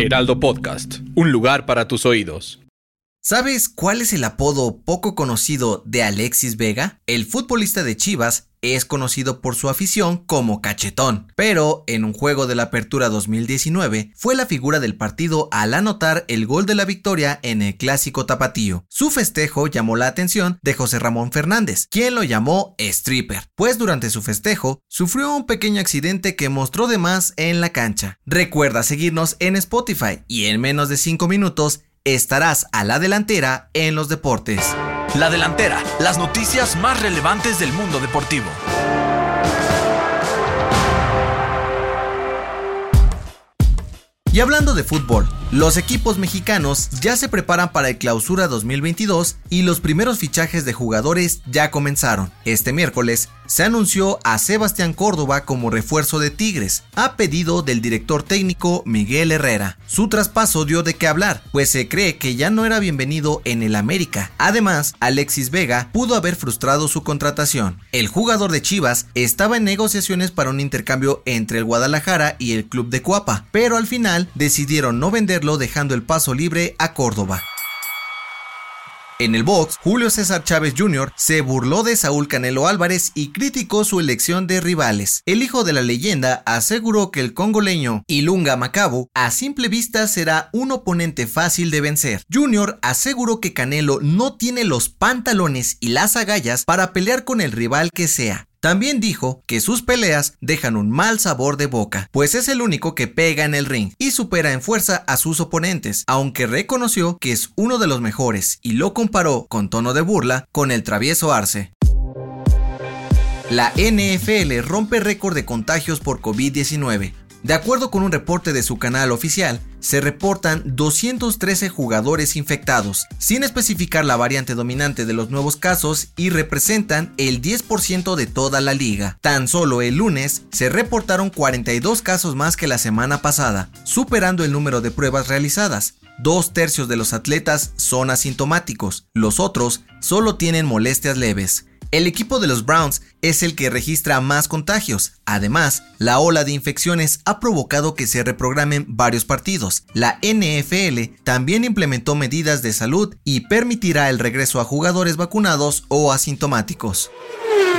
Heraldo Podcast, un lugar para tus oídos. ¿Sabes cuál es el apodo poco conocido de Alexis Vega? El futbolista de Chivas es conocido por su afición como cachetón, pero en un juego de la Apertura 2019 fue la figura del partido al anotar el gol de la victoria en el clásico tapatío. Su festejo llamó la atención de José Ramón Fernández, quien lo llamó stripper, pues durante su festejo sufrió un pequeño accidente que mostró de más en la cancha. Recuerda seguirnos en Spotify y en menos de 5 minutos estarás a la delantera en los deportes. La delantera, las noticias más relevantes del mundo deportivo. Y hablando de fútbol, los equipos mexicanos ya se preparan para el clausura 2022 y los primeros fichajes de jugadores ya comenzaron. Este miércoles se anunció a Sebastián Córdoba como refuerzo de Tigres, a pedido del director técnico Miguel Herrera. Su traspaso dio de qué hablar, pues se cree que ya no era bienvenido en el América. Además, Alexis Vega pudo haber frustrado su contratación. El jugador de Chivas estaba en negociaciones para un intercambio entre el Guadalajara y el club de Cuapa, pero al final decidieron no dejando el paso libre a Córdoba. En el box, Julio César Chávez Jr. se burló de Saúl Canelo Álvarez y criticó su elección de rivales. El hijo de la leyenda aseguró que el congoleño Ilunga Macabu a simple vista será un oponente fácil de vencer. Jr. aseguró que Canelo no tiene los pantalones y las agallas para pelear con el rival que sea. También dijo que sus peleas dejan un mal sabor de boca, pues es el único que pega en el ring y supera en fuerza a sus oponentes, aunque reconoció que es uno de los mejores y lo comparó con tono de burla con el travieso Arce. La NFL rompe récord de contagios por COVID-19. De acuerdo con un reporte de su canal oficial, se reportan 213 jugadores infectados, sin especificar la variante dominante de los nuevos casos y representan el 10% de toda la liga. Tan solo el lunes se reportaron 42 casos más que la semana pasada, superando el número de pruebas realizadas. Dos tercios de los atletas son asintomáticos, los otros solo tienen molestias leves. El equipo de los Browns es el que registra más contagios. Además, la ola de infecciones ha provocado que se reprogramen varios partidos. La NFL también implementó medidas de salud y permitirá el regreso a jugadores vacunados o asintomáticos.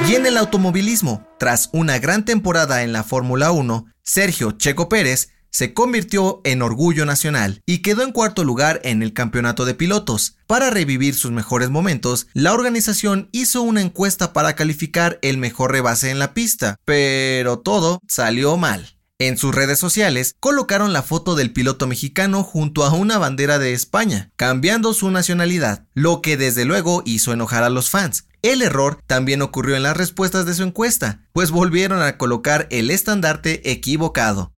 Y en el automovilismo, tras una gran temporada en la Fórmula 1, Sergio Checo Pérez se convirtió en orgullo nacional y quedó en cuarto lugar en el campeonato de pilotos. Para revivir sus mejores momentos, la organización hizo una encuesta para calificar el mejor rebase en la pista, pero todo salió mal. En sus redes sociales colocaron la foto del piloto mexicano junto a una bandera de España, cambiando su nacionalidad, lo que desde luego hizo enojar a los fans. El error también ocurrió en las respuestas de su encuesta, pues volvieron a colocar el estandarte equivocado.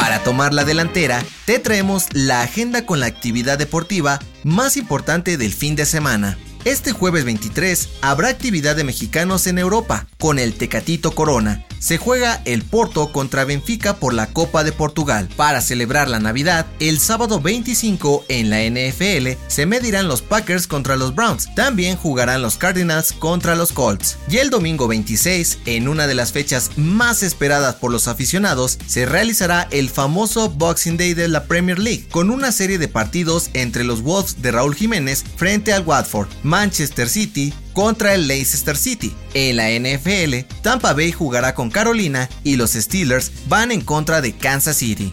Para tomar la delantera, te traemos la agenda con la actividad deportiva más importante del fin de semana. Este jueves 23 habrá actividad de mexicanos en Europa con el Tecatito Corona. Se juega el Porto contra Benfica por la Copa de Portugal. Para celebrar la Navidad, el sábado 25 en la NFL se medirán los Packers contra los Browns. También jugarán los Cardinals contra los Colts. Y el domingo 26, en una de las fechas más esperadas por los aficionados, se realizará el famoso Boxing Day de la Premier League con una serie de partidos entre los Wolves de Raúl Jiménez frente al Watford Manchester City contra el Leicester City. En la NFL, Tampa Bay jugará con Carolina y los Steelers van en contra de Kansas City.